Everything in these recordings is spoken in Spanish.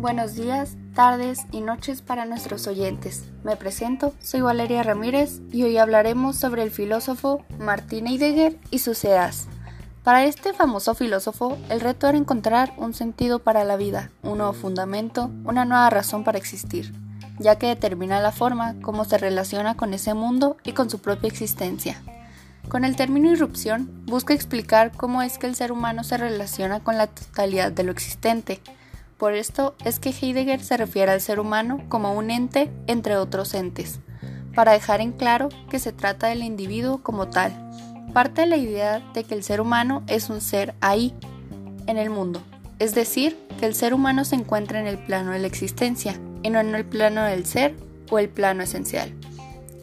Buenos días, tardes y noches para nuestros oyentes. Me presento, soy Valeria Ramírez y hoy hablaremos sobre el filósofo Martin Heidegger y sus ideas. Para este famoso filósofo, el reto era encontrar un sentido para la vida, un nuevo fundamento, una nueva razón para existir, ya que determina la forma como se relaciona con ese mundo y con su propia existencia. Con el término irrupción, busca explicar cómo es que el ser humano se relaciona con la totalidad de lo existente, por esto es que Heidegger se refiere al ser humano como un ente entre otros entes, para dejar en claro que se trata del individuo como tal. Parte de la idea de que el ser humano es un ser ahí, en el mundo, es decir, que el ser humano se encuentra en el plano de la existencia y no en el plano del ser o el plano esencial.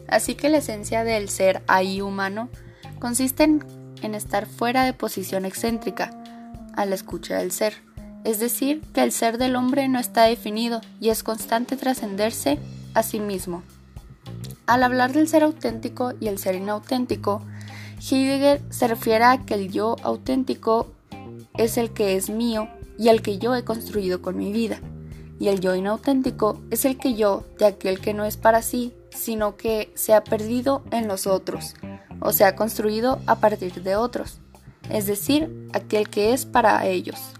Así que la esencia del ser ahí humano consiste en, estar fuera de posición excéntrica, a la escucha del ser es decir, que el ser del hombre no está definido y es constante trascenderse a sí mismo. Al hablar del ser auténtico y el ser inauténtico, Heidegger se refiere a que el yo auténtico es el que es mío y el que yo he construido con mi vida, y el yo inauténtico es el que yo de aquel que no es para sí, sino que se ha perdido en los otros, o se ha construido a partir de otros, es decir, aquel que es para ellos.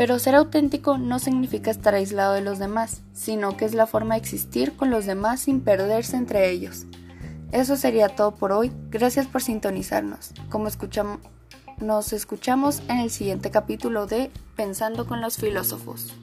Pero ser auténtico no significa estar aislado de los demás, sino que es la forma de existir con los demás sin perderse entre ellos. Eso sería todo por hoy. Gracias por sintonizarnos. Como escuchamos, nos escuchamos en el siguiente capítulo de Pensando con los filósofos.